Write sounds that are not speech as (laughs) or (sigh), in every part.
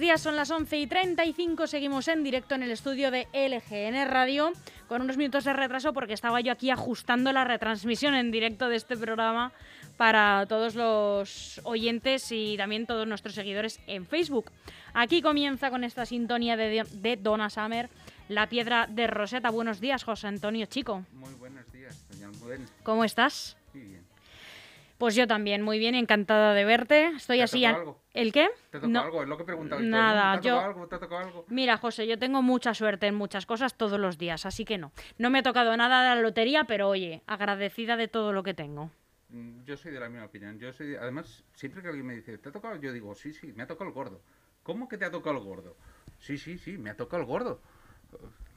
Buenos días, son las 11 y 35, seguimos en directo en el estudio de LGN Radio, con unos minutos de retraso porque estaba yo aquí ajustando la retransmisión en directo de este programa para todos los oyentes y también todos nuestros seguidores en Facebook. Aquí comienza con esta sintonía de, de Donna Summer, La Piedra de Rosetta. Buenos días, José Antonio Chico. Muy buenos días, doña Almudena. ¿Cómo estás? Pues yo también, muy bien, encantada de verte. Estoy ¿Te así. a- algo? ¿El qué? ¿Te tocó No. algo? Es lo que he preguntado. Nada, ¿Te ha yo- algo? ¿Te tocado algo? Mira, José, yo tengo mucha suerte en muchas cosas todos los días, así que no. No me ha tocado nada de la lotería, pero oye, agradecida de todo lo que tengo. Mm, Yo soy de la misma opinión. Yo soy, además, siempre que alguien me dice, ¿te ha tocado? Yo digo, sí, sí, me ha tocado el gordo. ¿Cómo que te ha tocado el gordo? Sí, sí, sí, me ha tocado el gordo.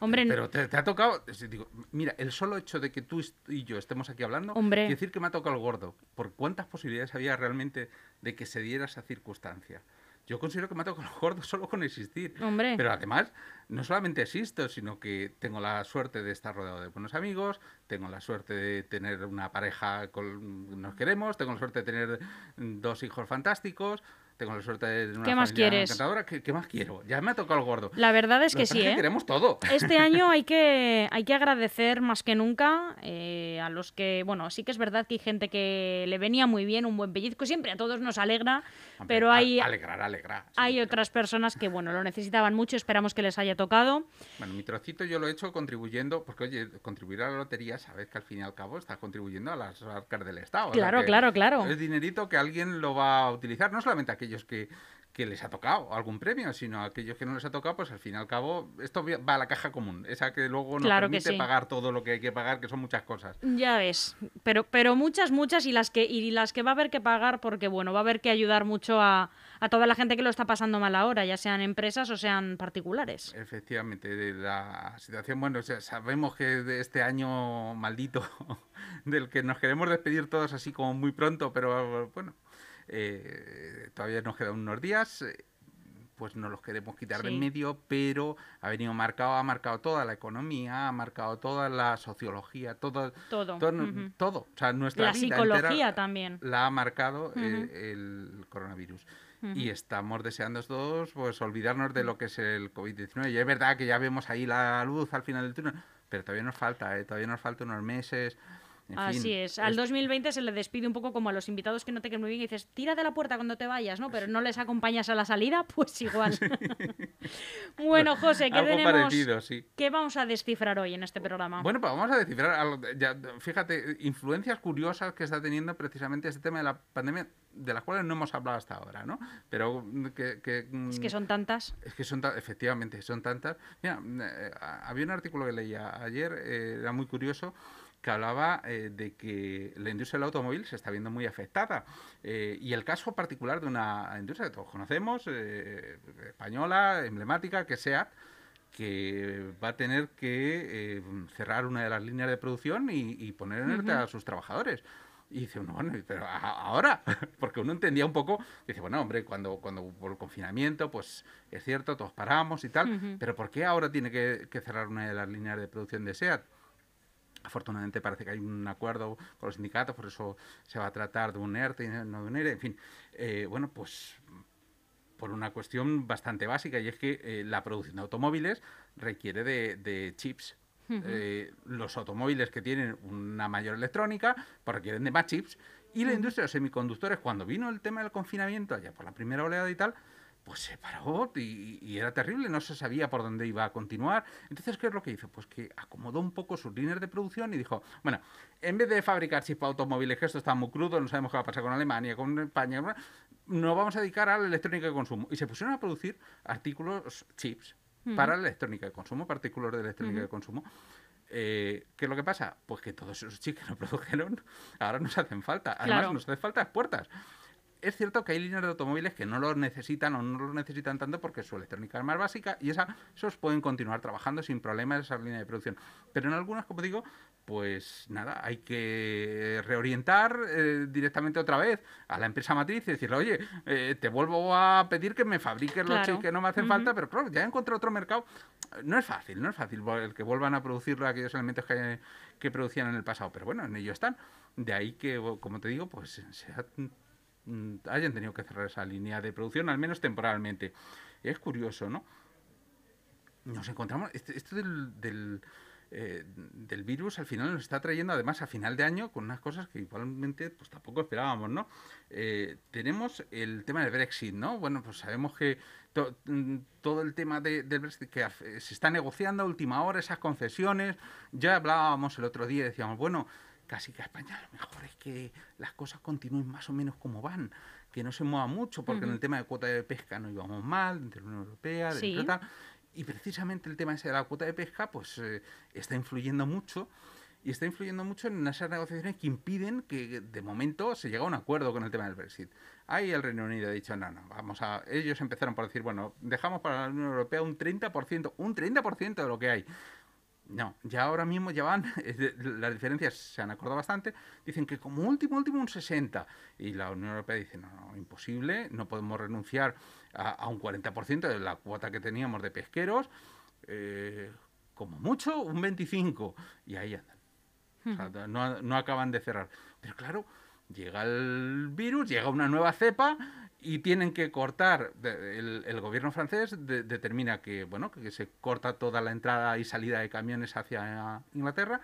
Hombre, Pero te, te ha tocado. Digo, mira, el solo hecho de que tú y yo estemos aquí hablando, Hombre. quiere decir que me ha tocado el gordo. ¿Por cuántas posibilidades había realmente de que se diera esa circunstancia? Yo considero que me ha tocado el gordo solo con existir. hombre. Pero además, no solamente existo, sino que tengo la suerte de estar rodeado de buenos amigos, tengo la suerte de tener una pareja con nos queremos, tengo la suerte de tener dos hijos fantásticos, tengo la suerte de una ¿Qué más familia quieres? encantadora. ¿Qué, qué más quiero? Ya me ha tocado el gordo. La verdad es Lo que sí, ¿eh? queremos todo. Este año (laughs) hay que, hay que agradecer más que nunca eh, a los que, bueno, sí que es verdad que hay gente que le venía muy bien un buen pellizco, siempre a todos nos alegra, Hombre, pero hay, Alegrar, alegrar. sí, hay pero- otras personas que, bueno, lo necesitaban mucho, esperamos que les haya tocado. Bueno, mi trocito yo lo he hecho contribuyendo, porque oye, contribuir a la lotería, sabes que al fin y al cabo estás contribuyendo a las arcas del Estado. o sea Claro, claro, claro. Es dinerito que alguien lo va a utilizar, no solamente aquellos que, que les ha tocado algún premio, sino a aquellos que no les ha tocado, pues al fin y al cabo, esto va a la caja común, esa que luego nos Claro permite sí. pagar todo lo que hay que pagar, que son muchas cosas. Ya ves, pero, pero muchas, muchas y las que y las que va a haber que pagar porque bueno, va a haber que ayudar mucho a, a toda la gente que lo está pasando mal ahora, ya sean empresas o sean particulares. Efectivamente, de la situación, bueno, o sea, sabemos que de este año maldito, (laughs) del que nos queremos despedir todos así como muy pronto, pero bueno, eh, todavía nos quedan unos días, eh, pues no los queremos quitar de Sí. en medio, pero ha venido marcado, ha marcado toda la economía, ha marcado toda la sociología, todo, Todo. todo, o sea, nuestra La vida psicología entera también. la ha marcado el coronavirus. Y estamos deseando todos pues olvidarnos de lo que es el COVID-19. Y es verdad que ya vemos ahí la luz al final del túnel, pero todavía nos falta, ¿eh? todavía nos falta unos meses. En Así fin, es. Al 2020 se le despide un poco como a los invitados que no te queden muy bien y dices, tira de la puerta cuando te vayas, ¿no? Pero no les acompañas a la salida, (laughs) pues igual. (laughs) bueno, José, ¿qué Algo tenemos? parecido, sí. ¿Qué vamos a descifrar hoy en este programa? Bueno, pues vamos a descifrar, ya, fíjate, influencias curiosas que está teniendo precisamente este tema de la pandemia, de las cuales no hemos hablado hasta ahora, ¿no? Pero mm, que... que, es que mm, son tantas. Es que son, efectivamente, son tantas. Mira, eh, había un artículo que leía ayer, eh, era muy curioso, que hablaba eh, de que la industria del automóvil se está viendo muy afectada. Eh, y el caso particular de una industria que todos conocemos, eh, española, emblemática, que sea que va a tener que eh, cerrar una de las líneas de producción y, y poner en ERTE a sus trabajadores. Y dice uno, bueno, pero ahora, (laughs) porque uno entendía un poco, dice, bueno, hombre, cuando, cuando por el confinamiento, pues es cierto, todos paramos y tal, Ujú. pero ¿por qué ahora tiene que, que cerrar una de las líneas de producción de SEAT? Afortunadamente parece que hay un acuerdo con los sindicatos, por eso se va a tratar de un ERTE y no de un ERE, en fin. Eh, bueno, pues por una cuestión bastante básica y es que eh, la producción de automóviles requiere de, de chips. Eh, los automóviles que tienen una mayor electrónica pues requieren de más chips y la industria de los semiconductores cuando vino el tema del confinamiento allá por la primera oleada y tal pues se paró y, y era terrible, no se sabía por dónde iba a continuar. Entonces, ¿qué es lo que hizo? Pues que acomodó un poco sus líneas de producción y dijo, bueno, en vez de fabricar chips para automóviles, que esto está muy crudo, no sabemos qué va a pasar con Alemania, con España, nos vamos a dedicar a la electrónica de consumo. Y se pusieron a producir artículos, chips, para la electrónica de consumo, para artículos de electrónica de consumo. Eh, ¿Qué es lo que pasa? Pues que todos esos chips que no (laughs) produjeron ahora nos hacen falta. Además, Claro. nos hacen falta las puertas. Es cierto que hay líneas de automóviles que no lo necesitan o no lo necesitan tanto porque su electrónica es más básica y esa, esos pueden continuar trabajando sin problemas esa línea de producción. Pero en algunas, como digo, pues nada, hay que reorientar eh, directamente otra vez a la empresa matriz y decirle, oye, eh, te vuelvo a pedir que me fabriques los chips que no me hacen falta, pero claro, ya encontré otro mercado. No es fácil, no es fácil el que vuelvan a producir aquellos elementos que, que producían en el pasado, pero bueno, en ello están. De ahí que, como te digo, pues SEAT mm, hayan tenido que cerrar esa línea de producción, al menos temporalmente. Es curioso, ¿no? Nos encontramos, este, esto del eh, del virus al final nos está trayendo además a final de año con unas cosas que igualmente pues tampoco esperábamos, ¿no? Eh, tenemos el tema del Brexit, ¿no? Bueno, pues sabemos que mm, todo el tema del Brexit que se está negociando a última hora, esas concesiones, ya hablábamos el otro día, decíamos, bueno, casi que a España lo mejor es que las cosas continúen más o menos como van, que no se mueva mucho, porque en el tema de cuota de pesca no íbamos mal, de la Unión Europea, de tal. Y precisamente el tema ese de la cuota de pesca, pues eh, está influyendo mucho y está influyendo mucho en esas negociaciones que impiden que de momento se llegue a un acuerdo con el tema del Brexit. Ahí el Reino Unido ha dicho, no, no, vamos a... Ellos empezaron por decir, bueno, dejamos para la Unión Europea un 30%, un 30% de lo que hay. No, ya ahora mismo ya van, (laughs) las diferencias se han acordado bastante, dicen que como último, último un 60. Y la Unión Europea dice, no, no, imposible, no podemos renunciar a, un 40% de la cuota que teníamos de pesqueros, eh, como mucho un 25%. Y ahí andan. no, no acaban de cerrar. Pero claro, llega el virus, llega una nueva cepa y tienen que cortar, el, gobierno francés determina que, bueno, que se corta toda la entrada y salida de camiones hacia Inglaterra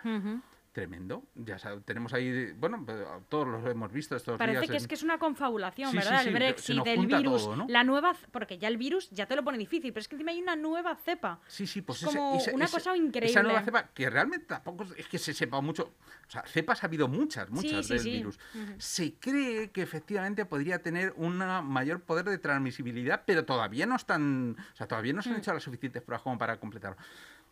tremendo. Ya tenemos ahí, bueno, todos los hemos visto estos Parece que es que es una confabulación, ¿verdad? el Brexit, el virus, la nueva, porque ya el virus ya te lo pone difícil, pero es que encima hay una nueva cepa. Sí, sí, pues es como una cosa increíble. Esa nueva cepa que realmente tampoco es que se sepa mucho, o sea, cepas ha habido muchas, muchas del virus. Se cree que efectivamente podría tener un mayor poder de transmisibilidad, pero todavía no están, o sea, todavía no se han mm. hecho las suficientes pruebas como para completarlo.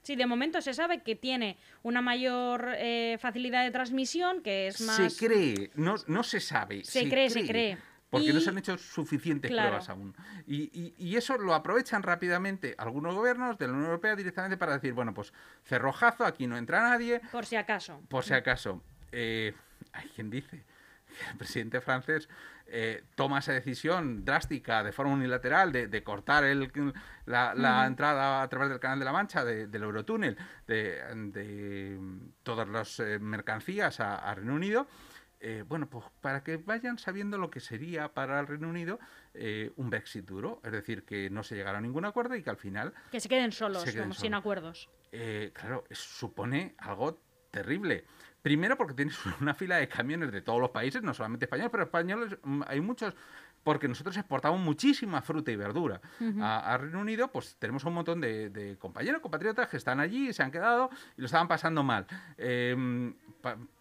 Sí, de momento se sabe que tiene una mayor eh, facilidad de transmisión, que es más... Se cree, no, no se sabe. Se, cree, se cree. Porque no se han hecho suficientes pruebas aún. Y, y, eso lo aprovechan rápidamente algunos gobiernos de la Unión Europea directamente para decir, bueno, pues cerrojazo, aquí no entra nadie. Por si acaso. Por si acaso. Eh, hay quien dice el presidente francés eh, toma esa decisión drástica de forma unilateral de, cortar el, la, entrada a través del Canal de la Mancha, del Eurotúnel, de, todas las eh, mercancías a, Reino Unido, eh, bueno, pues para que vayan sabiendo lo que sería para el Reino Unido un Brexit duro, es decir, que no se llegara a ningún acuerdo y que al final... Que se queden solos, sin acuerdos. claro, supone algo terrible. Primero porque tienes (laughs) una fila de camiones de todos los países, no solamente españoles, pero españoles mm, hay muchos porque nosotros exportamos muchísima fruta y verdura. A, Reino Unido, pues tenemos un montón de, compañeros, compatriotas que están allí, se han quedado y lo estaban pasando mal. Em,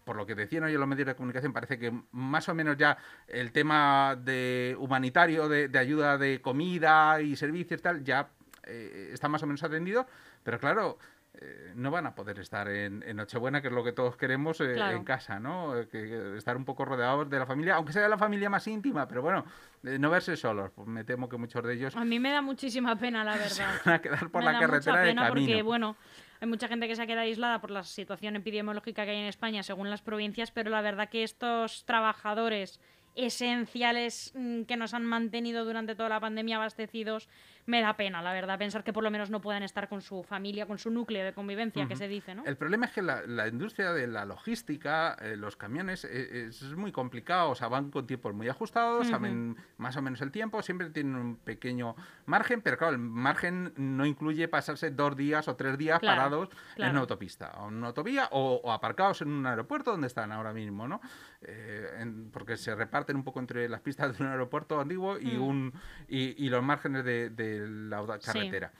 por lo que decían hoy en los medios de comunicación, parece que más o menos ya el tema de humanitario, de, ayuda de comida y servicios, tal, ya eh, está más o menos atendido, pero claro, eh, no van a poder estar en, Nochebuena, que es lo que todos queremos eh, en casa, ¿no? Eh, que, estar un poco rodeados de la familia, aunque sea la familia más íntima, pero bueno, no verse solos. Pues me temo que muchos de ellos. A mí me da muchísima pena, la (laughs) verdad. Se van a quedar por la carretera de camino. Porque, bueno, hay mucha gente que se ha quedado aislada por la situación epidemiológica que hay en España, según las provincias, pero la verdad que estos trabajadores esenciales mm, que nos han mantenido durante toda la pandemia abastecidos me da pena, la verdad, pensar que por lo menos no puedan estar con su familia, con su núcleo de convivencia, que se dice, ¿no? El problema es que la, industria de la logística, eh, los camiones, eh, es, muy complicado, o sea, van con tiempos muy ajustados, saben más o menos el tiempo, siempre tienen un pequeño margen, pero claro, el margen no incluye pasarse dos días o tres días parados en una autopista, o en una autovía, o, aparcados en un aeropuerto donde están ahora mismo, ¿no? Eh, porque se reparten un poco entre las pistas de un aeropuerto antiguo y, mm. un, y, los márgenes de la carretera.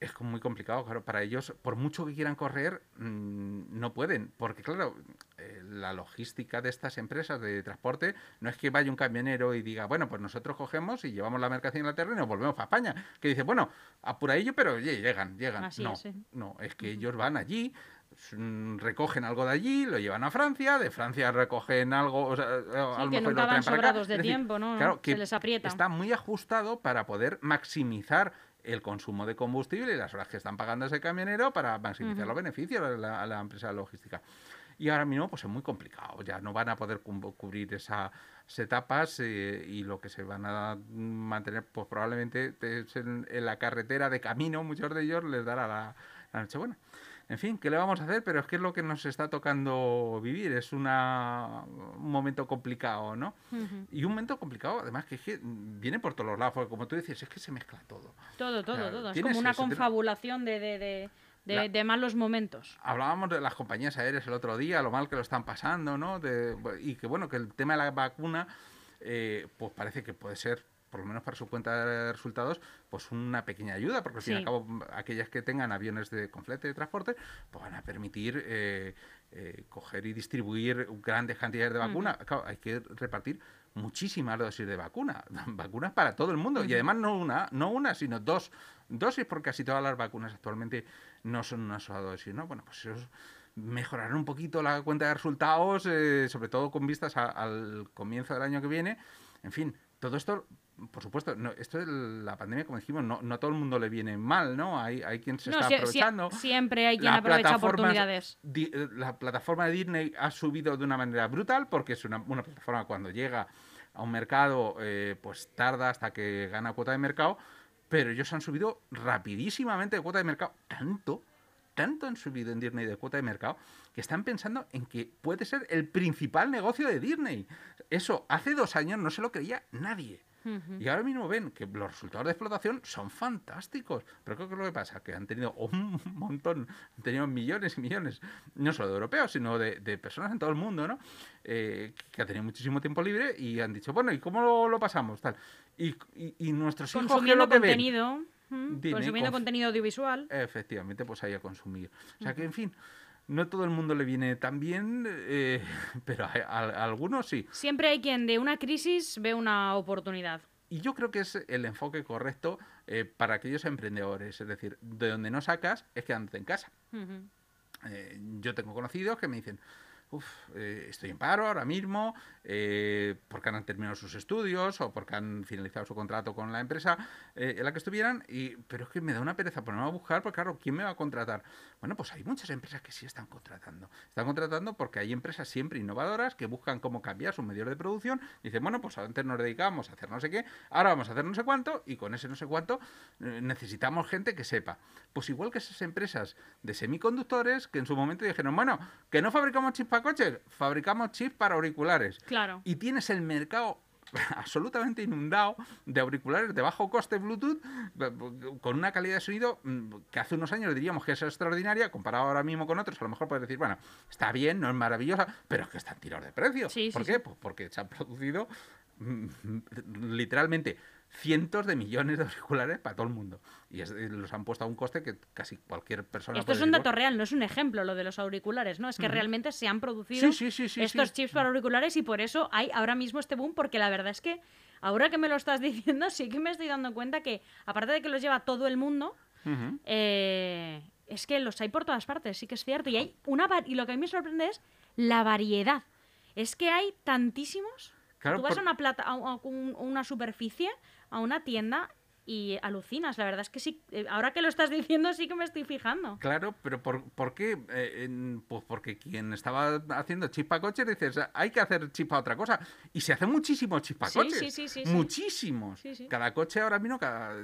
Es muy complicado, claro, para ellos, por mucho que quieran correr, mm, no pueden, porque claro, eh, la logística de estas empresas de transporte no es que vaya un camionero y diga, bueno, pues nosotros cogemos y llevamos la mercancía en la tierra y nos volvemos para España. Que dice, bueno, apura ello, pero oye, llegan, llegan. no, no, es que ellos van allí, recogen algo de allí, lo llevan a Francia, de Francia recogen algo, o sea, sí, que nunca van de tiempo, ¿no? Claro, que Se les aprieta. Está muy ajustado para poder maximizar el consumo de combustible y las horas que están pagando ese camionero para maximizar los beneficios a la, empresa logística. Y ahora mismo pues es muy complicado, ya no van a poder cubrir esas etapas eh, y lo que se van a mantener pues probablemente en, la carretera de camino, muchos de ellos les dará la, la Nochebuena. En fin, ¿qué le vamos a hacer? Pero es que es lo que nos está tocando vivir. Es una, un momento complicado, ¿no? Y un momento complicado, además, que, es que viene por todos los lados, porque como tú dices, es que se mezcla todo. Todo, todo, todo. Es como una confabulación de, de, de, de, malos momentos. Hablábamos de las compañías aéreas el otro día, lo mal que lo están pasando, ¿no? y que, bueno, que el tema de la vacuna, eh, pues parece que puede ser por lo menos para su cuenta de resultados, pues una pequeña ayuda, porque al fin y al cabo aquellas que tengan aviones de con de transporte, pues van a permitir eh, eh, coger y distribuir grandes cantidades de vacuna. Claro, hay que repartir muchísimas dosis de vacuna, (laughs) vacunas para todo el mundo, y además no una, no una, sino dos dosis, porque casi todas las vacunas actualmente no son una sola dosis, ¿no? Bueno, pues eso mejorará un poquito la cuenta de resultados, eh, sobre todo con vistas al comienzo del año que viene. En fin, todo esto por supuesto, no, esto es la pandemia, como dijimos, no, no a todo el mundo le viene mal, ¿no? Hay, hay quien se está aprovechando. siempre hay quien aprovecha oportunidades. Eh, la plataforma de Disney ha subido de una manera brutal porque es una, una plataforma cuando llega a un mercado, eh, pues tarda hasta que gana cuota de mercado, pero ellos han subido rapidísimamente de cuota de mercado, tanto, tanto han subido en Disney de cuota de mercado, que están pensando en que puede ser el principal negocio de Disney. Eso hace dos años no se lo creía nadie. Y ahora mismo ven que los resultados de explotación son fantásticos. Pero creo que lo que pasa que han tenido un (laughs) montón, han tenido millones y millones, no solo de europeos, sino de, personas en todo el mundo, ¿no? Eh, que han tenido muchísimo tiempo libre y han dicho, bueno, ¿y cómo lo, pasamos? Tal. Y, y, nuestros hijos consumiendo contenido, consumiendo contenido audiovisual. Efectivamente, pues ahí a consumir. O sea que, en fin no todo el mundo le viene tan bien, eh, (laughs) pero a, algunos sí. Siempre hay quien de una crisis ve una oportunidad. Y yo creo que es el enfoque correcto eh, para aquellos emprendedores. Es decir, de donde no sacas es quedándote en casa. Eh, yo tengo conocidos que me dicen, Uf, estoy en paro ahora mismo, eh, porque han terminado sus estudios o porque han finalizado su contrato con la empresa eh, en la que estuvieran, y, pero es que me da una pereza ponerme a buscar, porque claro, ¿quién me va a contratar? Bueno, pues hay muchas empresas que sí están contratando. Están contratando porque hay empresas siempre innovadoras que buscan cómo cambiar sus medios de producción. Y dicen, bueno, pues antes nos dedicamos a hacer no sé qué, ahora vamos a hacer no sé cuánto, y con ese no sé cuánto eh, necesitamos gente que sepa. Pues igual que esas empresas de semiconductores que en su momento dijeron, bueno, que no fabricamos chips para coches, fabricamos chips para auriculares. Y tienes el mercado (laughs) absolutamente inundado de auriculares de bajo coste Bluetooth con una calidad de sonido mm, que hace unos años diríamos que es extraordinaria, comparado ahora mismo con otros, a lo mejor puedes decir, bueno, está bien, no es maravillosa, pero es que están tirados de precio. ¿Por qué? Pues porque se han producido mm, (laughs) literalmente cientos de millones de auriculares para todo el mundo. Y los han puesto a un coste que casi cualquier persona. Esto es un dato real, no es un ejemplo lo de los auriculares, ¿no? Es que realmente se han producido estos chips para auriculares y por eso hay ahora mismo este boom, porque la verdad es que ahora que me lo estás (laughs) diciendo, sí que me estoy dando cuenta que, aparte de que los lleva todo el mundo, eh, es que los hay por todas partes, sí que es cierto. Y hay una y lo que a mí me sorprende es la variedad. Es que hay tantísimos. Tú vas a una plata, a una superficie a una tienda y alucinas. La verdad es que sí, eh, ahora que lo estás (laughs) diciendo sí que me estoy fijando. Claro, pero ¿por, por qué? Eh, pues porque quien estaba haciendo chip para coches dices, hay que hacer chip para otra cosa. Y se hace muchísimo chip para coches. Sí, sí, sí, Muchísimos. Cada coche ahora mismo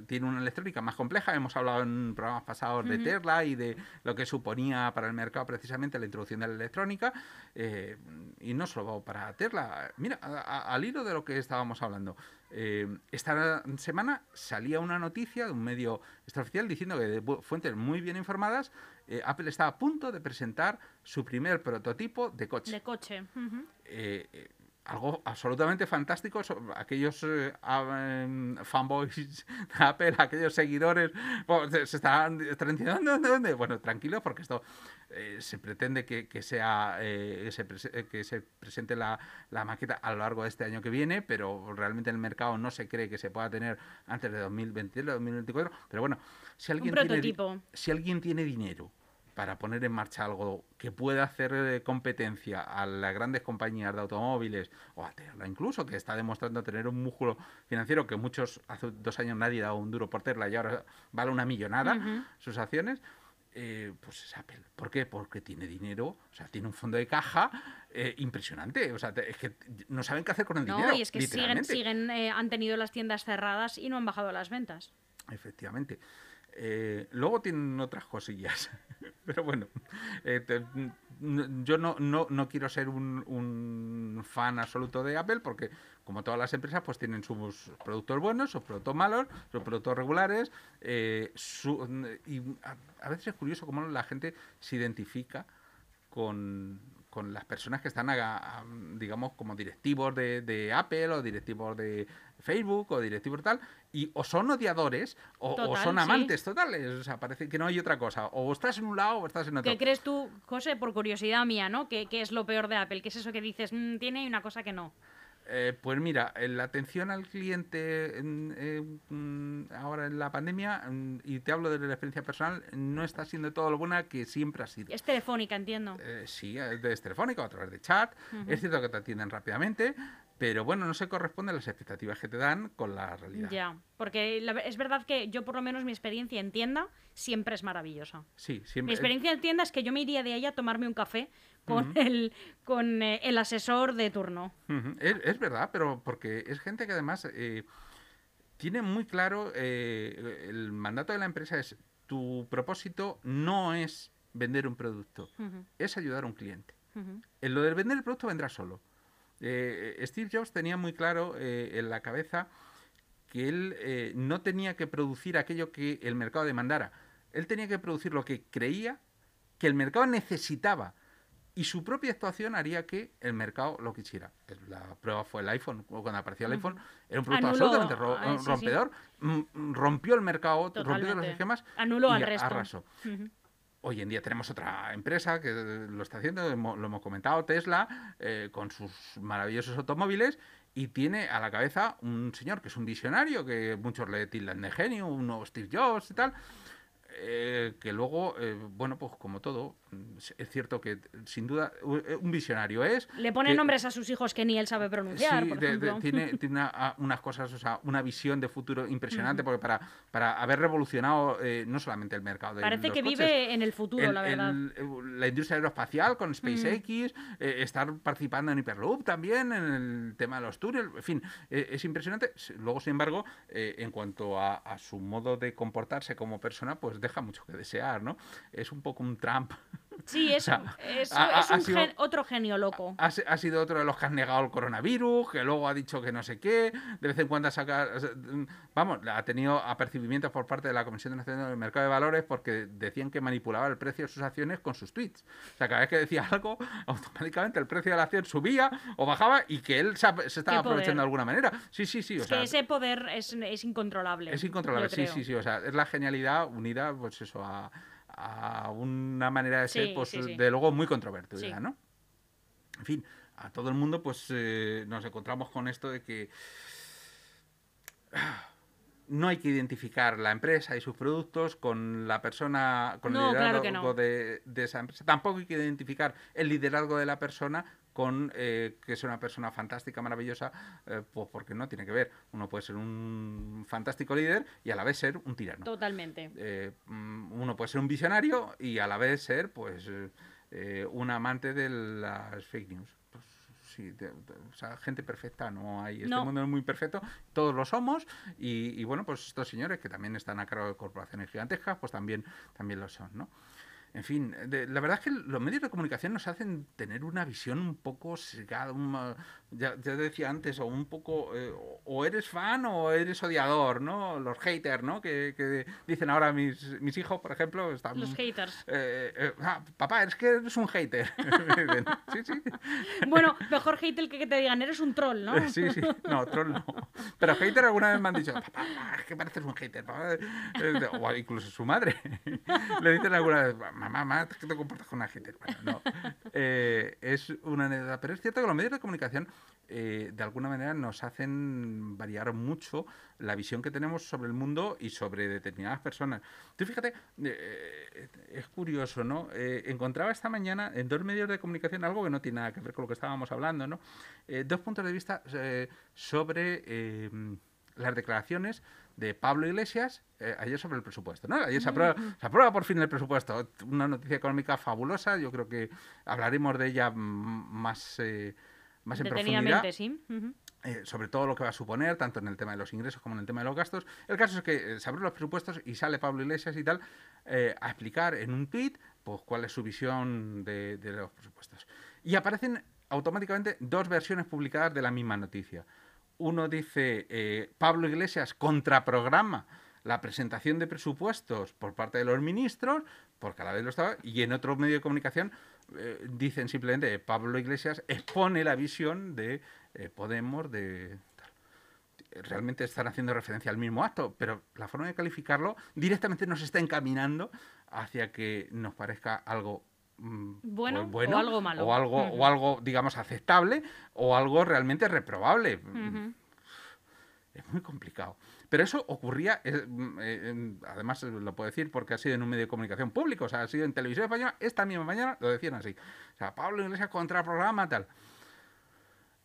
tiene una electrónica más compleja. Hemos hablado en programas pasados de Tesla y de lo que suponía para el mercado precisamente la introducción de la electrónica. Eh, y no solo para Tesla. Mira, al hilo de lo que estábamos hablando. Eh, esta semana salía una noticia de un medio extraoficial diciendo que de fuentes muy bien informadas, eh, Apple está a punto de presentar su primer prototipo de coche. De coche algo absolutamente fantástico. Aquellos eh, em, fanboys de Apple, (laughs) aquellos seguidores, se están, diciendo, ¿dónde, dónde? Bueno, tranquilo, porque esto eh, se pretende que, sea eh, que se presente la, maqueta a lo largo de este año que viene, pero realmente el mercado no se cree que se pueda tener antes de 2023, 2024. Pero bueno, si alguien, tiene, si alguien tiene dinero para poner en marcha algo que pueda hacer eh, competencia a las grandes compañías de automóviles o a Tesla incluso, que está demostrando tener un músculo financiero que muchos, hace dos años nadie daba un duro por Tesla y ahora vale una millonada sus acciones, eh, pues es Apple. ¿Por qué? Porque tiene dinero, o sea, tiene un fondo de caja eh, impresionante. O sea, es que no saben qué hacer con el dinero. No, y es que siguen, siguen han tenido las tiendas cerradas y no han bajado las ventas. Efectivamente. Luego tienen otras cosillas. (laughs) Pero bueno, eh, yo no, no, no, quiero ser un, un, fan absoluto de Apple porque, como todas las empresas, pues tienen sus productos buenos, sus productos malos, sus productos regulares. Eh, y a, veces es curioso cómo la gente se identifica con, con las personas que están, digamos, como directivos de, de, Apple o directivos de Facebook o directivos tal, y o son odiadores o, son amantes totales. O sea, parece que no hay otra cosa. O estás en un lado o estás en otro. ¿Qué crees tú, José, por curiosidad mía, ¿no? ¿Qué, qué es lo peor de Apple? ¿Qué es eso que dices, mm, tiene una cosa que no? Eh, pues mira, la atención al cliente mm, ahora en la pandemia, mm, y te hablo de la experiencia personal, no está siendo todo lo buena que siempre ha sido. Es telefónica, entiendo. Eh, sí, es telefónica, a través de chat. Es cierto que te atienden rápidamente, pero bueno, no se corresponde a las expectativas que te dan con la realidad. Ya, porque es verdad que yo por lo menos mi experiencia en tienda siempre es maravillosa. Sí, siempre. Mi experiencia en tienda es que yo me iría de ahí a tomarme un café con, el, con eh, el asesor de turno. es, verdad, pero porque es gente que además eh, tiene muy claro, eh, el mandato de la empresa es, tu propósito no es vender un producto, es ayudar a un cliente. En lo de vender el producto vendrá solo. Eh, Steve Jobs tenía muy claro eh, en la cabeza que él eh, no tenía que producir aquello que el mercado demandara. Él tenía que producir lo que creía que el mercado necesitaba. Y su propia actuación haría que el mercado lo quisiera. La prueba fue el iPhone. Cuando apareció el iPhone, era un producto absolutamente ah, rompedor. Rompió el mercado, rompió los esquemas Anuló y al resto. arrasó. Hoy en día tenemos otra empresa que lo está haciendo, lo hemos comentado, Tesla, eh, con sus maravillosos automóviles, y tiene a la cabeza un señor que es un visionario, que muchos le tildan de genio, un nuevo Steve Jobs y tal, eh, que luego, eh, bueno, pues como todo, es cierto que sin duda eh, un visionario es. Le pone nombres a sus hijos que ni él sabe pronunciar. tiene, tiene unas cosas, o sea, una visión de futuro impresionante, porque para, para haber revolucionado no solamente el mercado de Parece que vive en el futuro, la verdad. la industria aeroespacial con SpaceX, estar participando en Hyperloop también, en el tema de los túneles, en fin, es impresionante. Luego, sin embargo, en cuanto a, a su modo de comportarse como persona, pues deja mucho que desear, ¿no? Es un poco un Trump. (laughs) Sí, es, es, un otro genio loco. Ha, sido otro de los que han negado el coronavirus, que luego ha dicho que no sé qué, de vez en cuando ha sacado... Vamos, ha tenido apercibimientos por parte de la Comisión Nacional del Mercado de Valores porque decían que manipulaba el precio de sus acciones con sus tweets. O sea, cada vez que decía (laughs) algo, automáticamente el precio de la acción subía o bajaba y que él se, estaba aprovechando de alguna manera. Sí, sí, sí. O sea, que ese poder es, es incontrolable. Es incontrolable, sí, sí, sí. O sea, es la genialidad unida, pues eso, a a una manera de ser, pues de luego muy controvertida, ¿no? En fin, a todo el mundo pues eh, nos encontramos con esto de que no hay que identificar la empresa y sus productos con la persona, con el liderazgo de, esa empresa. Tampoco hay que identificar el liderazgo de la persona con eh, que es una persona fantástica, maravillosa, eh, pues porque no tiene que ver. Uno puede ser un fantástico líder y a la vez ser un tirano. Totalmente. Eh, mm, uno puede ser un visionario y a la vez ser, pues, un amante de las fake news. Pues, sí, o sea, gente perfecta no hay. Este mundo es muy perfecto, todos lo somos y, y, bueno, pues estos señores que también están a cargo de corporaciones gigantescas, pues también, también lo son, ¿no? En fin, la verdad es que los medios de comunicación nos hacen tener una visión un poco sesgada, ya, ya, decía antes, o un poco, eh, o eres fan o eres odiador, ¿no? Los haters, ¿no? Que, dicen ahora mis, mis hijos, por ejemplo, están... Los haters. Eh, eh, ah, papá, es que eres un hater. (laughs) sí, sí. (laughs) Bueno, mejor hater que que te digan, eres un troll, ¿no? (laughs) sí, sí, no, troll no. Pero hater alguna vez me han dicho, papá, es que pareces un hater. O incluso su madre. Le dicen alguna vez, mamá, ¿qué te comportas con una hater? Bueno, no. Eh, es una anécdota. Pero es cierto que los medios de comunicación eh, de alguna manera nos hacen variar mucho la visión que tenemos sobre el mundo y sobre determinadas personas. Tú fíjate, eh, es curioso, ¿no? encontraba esta mañana en dos medios de comunicación algo que no tiene nada que ver con lo que estábamos hablando, ¿no? dos puntos de vista sobre las declaraciones de Pablo Iglesias eh, ayer sobre el presupuesto. ¿no? Ayer se aprueba, se aprueba, por fin el presupuesto. Una noticia económica fabulosa. Yo creo que hablaremos de ella más, eh, más en profundidad. sí. eh, sobre todo lo que va a suponer, tanto en el tema de los ingresos como en el tema de los gastos. El caso es que eh, se abren los presupuestos y sale Pablo Iglesias y tal eh, a explicar en un tuit pues, cuál es su visión de, de los presupuestos. Y aparecen automáticamente dos versiones publicadas de la misma noticia. Uno dice eh, Pablo Iglesias contraprograma la presentación de presupuestos por parte de los ministros, porque a la vez lo estaba, y en otro medio de comunicación eh, dicen simplemente Pablo Iglesias expone la visión de eh, Podemos, de tal. realmente están haciendo referencia al mismo acto, pero la forma de calificarlo directamente nos está encaminando hacia que nos parezca algo mm, Bueno, o algo malo. o algo, Ujú. o algo digamos aceptable o algo realmente reprobable es muy complicado. Pero eso ocurría, eh, mm, eh, además eh, lo puedo decir porque ha sido en un medio de comunicación público, o sea, ha sido en televisión española, esta misma mañana lo decían así. O sea, Pablo Iglesias contra programa, tal.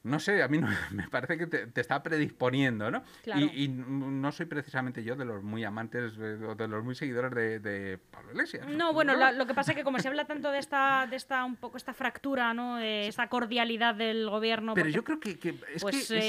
No sé, a mí no- (laughs) me parece que te, te está predisponiendo, ¿no? Claro. Y, y no soy precisamente yo de los muy amantes eh, o de los muy seguidores de, de Pablo Iglesias. No, bueno, la- lo que pasa es que como se habla tanto de esta, de esta un poco esta fractura, ¿no? De esta cordialidad del gobierno. Pero porque, yo creo que, que es pues, que... es-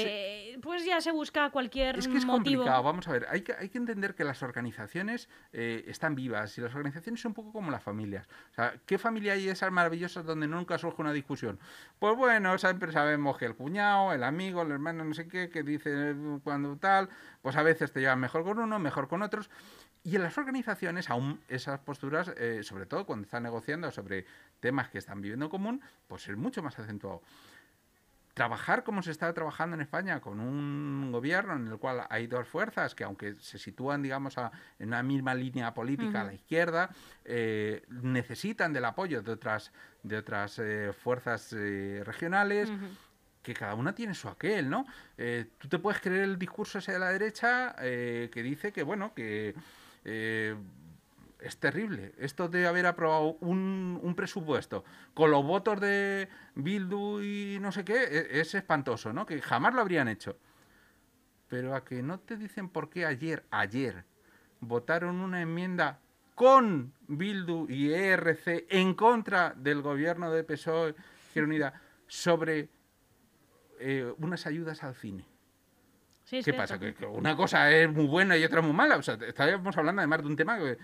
eh, pues ya se busca cualquier Es que es motivo. complicado, vamos a ver, hay que, hay que entender que las organizaciones eh, están vivas y las organizaciones son un poco como las familias. O sea, ¿qué familia hay esas maravillosas donde nunca surge una discusión? Pues bueno, siempre sabemos que el cuñado, el amigo, el hermano, no sé qué, que dice eh, cuando tal, pues a veces te llevan mejor con uno, mejor con otros. Y en las organizaciones, aún esas posturas, eh, sobre todo cuando están negociando sobre temas que están viviendo en común, pues es mucho más acentuado trabajar como se está trabajando en España, con un gobierno en el cual hay dos fuerzas que, aunque se sitúan, digamos, a- en una misma línea política a la izquierda, eh, necesitan del apoyo de otras, de otras eh, fuerzas eh, regionales, Ujú. Que cada una tiene su aquel, ¿no? Eh, Tú te puedes creer el discurso ese de la derecha eh, que dice que, bueno, que eh, es terrible esto de haber aprobado un, un presupuesto con los votos de Bildu y no sé qué, e- es espantoso, ¿no? Que jamás lo habrían hecho. Pero a que no te dicen por qué ayer, ayer, votaron una enmienda con Bildu y ERC en contra del gobierno de PSOE Unida sobre eh, unas ayudas al cine. Sí, ¿Qué pasa? ¿Que, que una cosa es muy buena y otra es muy mala. O sea, estábamos hablando además de un tema que...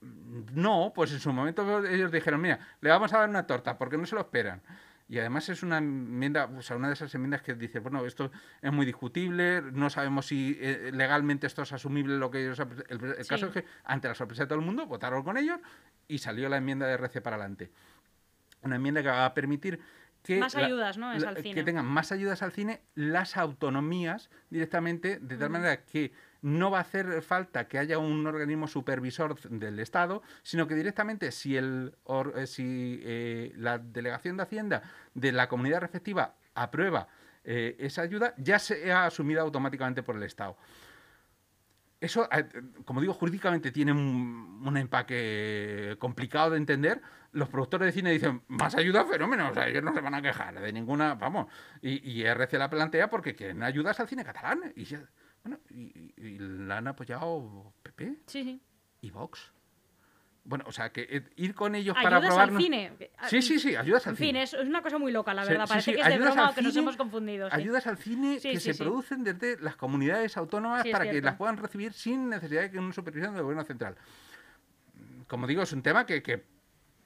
mm, No, pues en su momento ellos dijeron, mira, le vamos a dar una torta porque no se lo esperan. Y además es una enmienda, o sea, una de esas enmiendas que dice, bueno, esto es muy discutible, no sabemos si eh, legalmente esto es asumible lo que ellos... El, el Sí. caso es que ante la sorpresa de todo el mundo votaron con ellos y salió la enmienda de RC para adelante. Una enmienda que va a permitir que... Más la- ayudas, ¿no? Es la- al que cine. tengan más ayudas al cine las autonomías directamente, de tal manera que no va a hacer falta que haya un organismo supervisor del Estado, sino que directamente si, el, or- eh, si eh, la delegación de Hacienda de la comunidad respectiva aprueba eh, esa ayuda, ya sea asumida automáticamente por el Estado. Eso, como digo, jurídicamente tiene un, un empaque complicado de entender. Los productores de cine dicen, más ayuda, fenómeno. O sea, ellos no se van a quejar de ninguna, vamos. Y, y RC la plantea porque quieren ayudas al cine catalán. Y, bueno, y, y- y la han apoyado PP Sí, sí. y Vox. Bueno, o sea, que eh, ir con ellos Ayudas para al aprobarnos... cine. Sí, sí, sí, ayudas al En fin, cine. es, es una cosa muy loca, la verdad. sí, Parece sí, que es de broma al o que nos cine, hemos confundido. sí. Ayudas al cine que se producen desde las comunidades autónomas para que las puedan recibir sin necesidad de que una supervisión del gobierno central. Como digo, es un tema que, que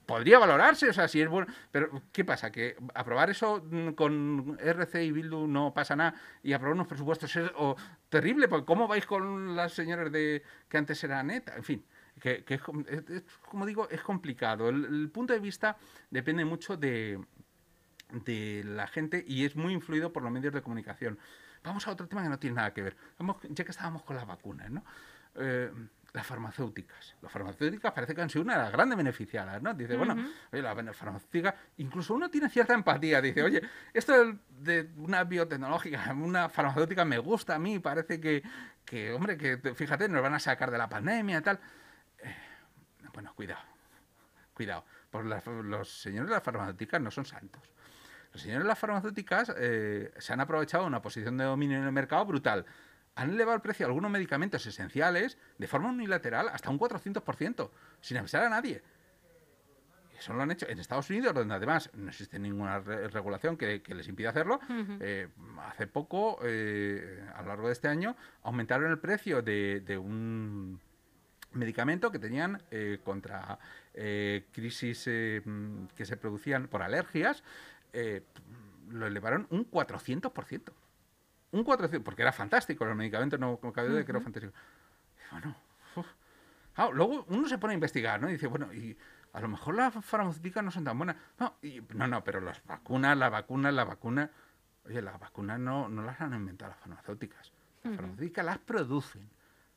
podría valorarse, o sea, si es bueno. Pero, ¿qué pasa? Que aprobar eso mm, con RC y Bildu no pasa nada y aprobar unos presupuestos es o, terrible, porque ¿cómo vais con las señoras de que antes eran ETA? En fin. Que, que es, es- como digo, es complicado. El, el punto de vista depende mucho de, de la gente y es muy influido por los medios de comunicación. Vamos a otro tema que no tiene nada que ver. Vamos, ya que estábamos con las vacunas, ¿no? Eh, las farmacéuticas. Las farmacéuticas parece que han sido una de las grandes beneficiadas, ¿no? Dice, bueno, Ujú. oye, la bene- farmacéutica, incluso uno tiene cierta empatía. Dice, oye, esto de- una biotecnológica, una farmacéutica me gusta a mí, parece que, que hombre, que te- fíjate, nos van a sacar de la pandemia y tal. Bueno, cuidado, cuidado. Porque las- los señores de las farmacéuticas no son santos. Los señores de las farmacéuticas eh, se han aprovechado de una posición de dominio en el mercado brutal. Han elevado el precio de algunos medicamentos esenciales de forma unilateral hasta un 400%, sin avisar a nadie. Eso lo han hecho en Estados Unidos, donde además no existe ninguna regulación que, les impida hacerlo. Eh, hace poco, eh, a lo largo de este año, aumentaron el precio de, un medicamento que tenían eh, contra crisis que se producían por alergias. lo elevaron un 400%. Un 400%, porque era fantástico, el medicamento no cabe de que era fantástico. Bueno, luego uno se pone a investigar, ¿no? Y dice, bueno, y a lo mejor las farmacéuticas no son tan buenas. No, no, no, pero las vacunas, la vacuna, la vacuna. Oye, las vacunas no, no las han inventado las farmacéuticas. Las farmacéuticas las producen.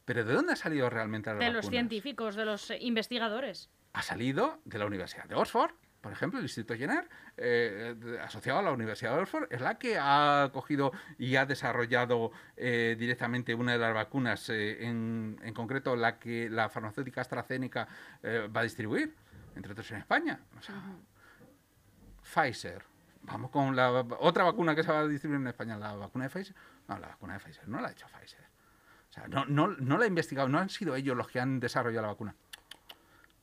Pero ¿de dónde ha salido realmente la De los científicos, de los investigadores. Ha salido de la Universidad de Oxford, por ejemplo, el Instituto Jenner, eh, asociado a la Universidad de Oxford, es la que ha cogido y ha desarrollado eh, directamente una de las vacunas, eh, en, en, concreto la que la farmacéutica AstraZeneca va a distribuir entre otros en España. Pfizer. Vamos con la otra vacuna que se va a distribuir en España, la vacuna de Pfizer. No, la vacuna de Pfizer no la ha hecho Pfizer. O sea, no, no, no la ha investigado, no han sido ellos los que han desarrollado la vacuna.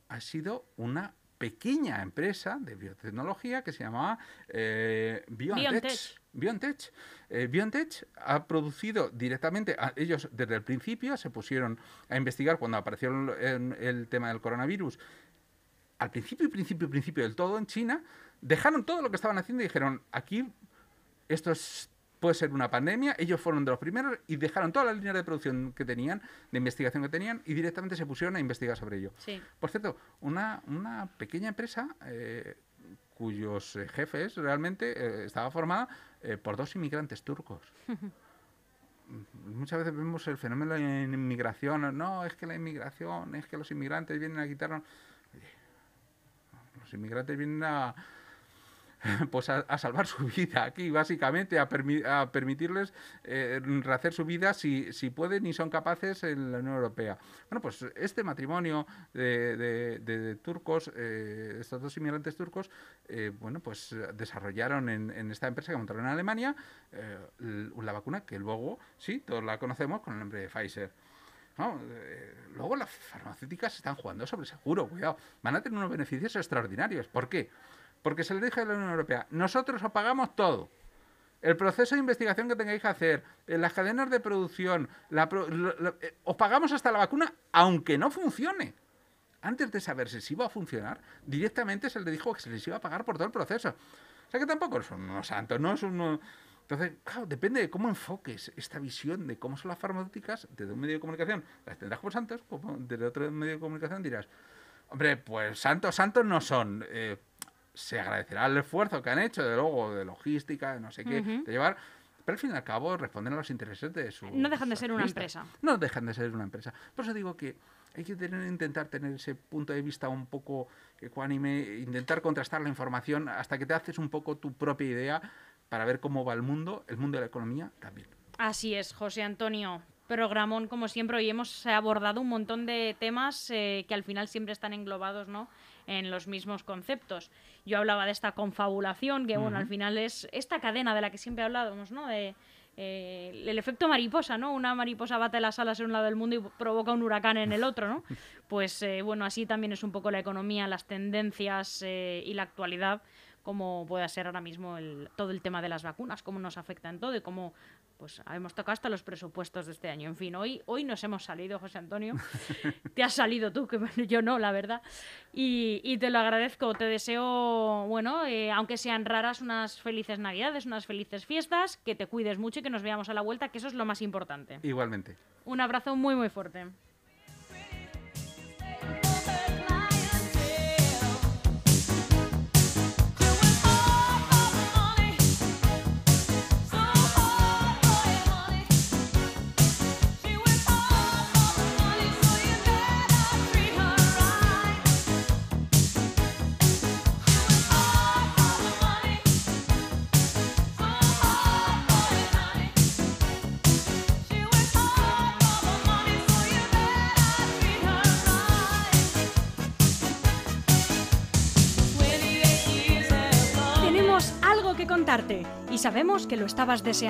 Ha sido una pequeña empresa de biotecnología que se llamaba eh, BioNTech. BioNTech. Eh, BioNTech ha producido directamente, ellos desde el principio se pusieron a investigar cuando apareció el tema del coronavirus al principio, principio, principio del todo en China, dejaron todo lo que estaban haciendo y dijeron, aquí esto puede ser una pandemia, ellos fueron de los primeros y dejaron todas las líneas de producción que tenían, de investigación que tenían, y directamente se pusieron a investigar sobre ello. Por cierto, una, pequeña empresa eh, cuyos eh, jefes realmente eh, estaba formada por dos inmigrantes turcos. (laughs) Muchas veces vemos el fenómeno de la inmigración, no, es que la inmigración, es que los inmigrantes vienen a quitarnos los inmigrantes vienen a, (laughs) pues a, salvar su vida aquí, básicamente, a, a permitirles eh, rehacer su vida si, si, pueden y son capaces en la Unión Europea. Bueno, pues este matrimonio de, turcos, eh, estos dos inmigrantes turcos, eh, bueno, pues desarrollaron en, esta empresa que montaron en Alemania la vacuna que luego, sí, todos la conocemos con el nombre de Pfizer. Eh, luego las farmacéuticas están jugando sobre seguro, cuidado. Van a tener unos beneficios extraordinarios. ¿Por qué? Porque se les dice a la Unión Europea, nosotros os pagamos todo. El proceso de investigación que tengáis que hacer, en las cadenas de producción, eh, os pagamos hasta la vacuna, aunque no funcione. Antes de saber si iba a funcionar, directamente se les dijo que se les iba a pagar por todo el proceso. O sea que tampoco son unos santos, no son entonces, claro, depende de cómo enfoques esta visión de cómo son las farmacéuticas desde un medio de comunicación. Las tendrás como santos, como desde otro medio de comunicación dirás, hombre, pues santos, santos no son. Eh, se agradecerá el esfuerzo que han hecho, de luego, de logística, de no sé qué, de llevar. Pero al fin y al cabo responden a los intereses de su. No dejan de ser una empresa. No dejan de ser una empresa. Por eso digo que hay que tener, intentar tener ese punto de vista un poco ecuánime, intentar contrastar la información hasta que te haces un poco tu propia idea para ver cómo va el mundo, el mundo de la economía también. Así es, José Antonio. Programón, como siempre, hoy hemos abordado un montón de temas eh, que al final siempre están englobados ¿no? En los mismos conceptos. Yo hablaba de esta confabulación, que bueno, al final es esta cadena de la que siempre hablábamos, ¿no? De, eh, el efecto mariposa, ¿no? Una mariposa bate las alas en un lado del mundo y provoca un huracán en el (laughs) otro, ¿no? Pues eh, bueno, así también es un poco la economía, las tendencias y la actualidad como pueda ser ahora mismo el, todo el tema de las vacunas, cómo nos afecta en todo y cómo pues hemos tocado hasta los presupuestos de este año. En fin, hoy, hoy nos hemos salido, José Antonio. (laughs) te has salido tú, que yo no, la verdad. Y, te lo agradezco. Te deseo, bueno, eh, aunque sean raras, unas felices Navidades, unas felices fiestas, que te cuides mucho y que nos veamos a la vuelta, que eso es lo más importante. Igualmente. Un abrazo muy, muy fuerte. Y sabemos que lo estabas deseando.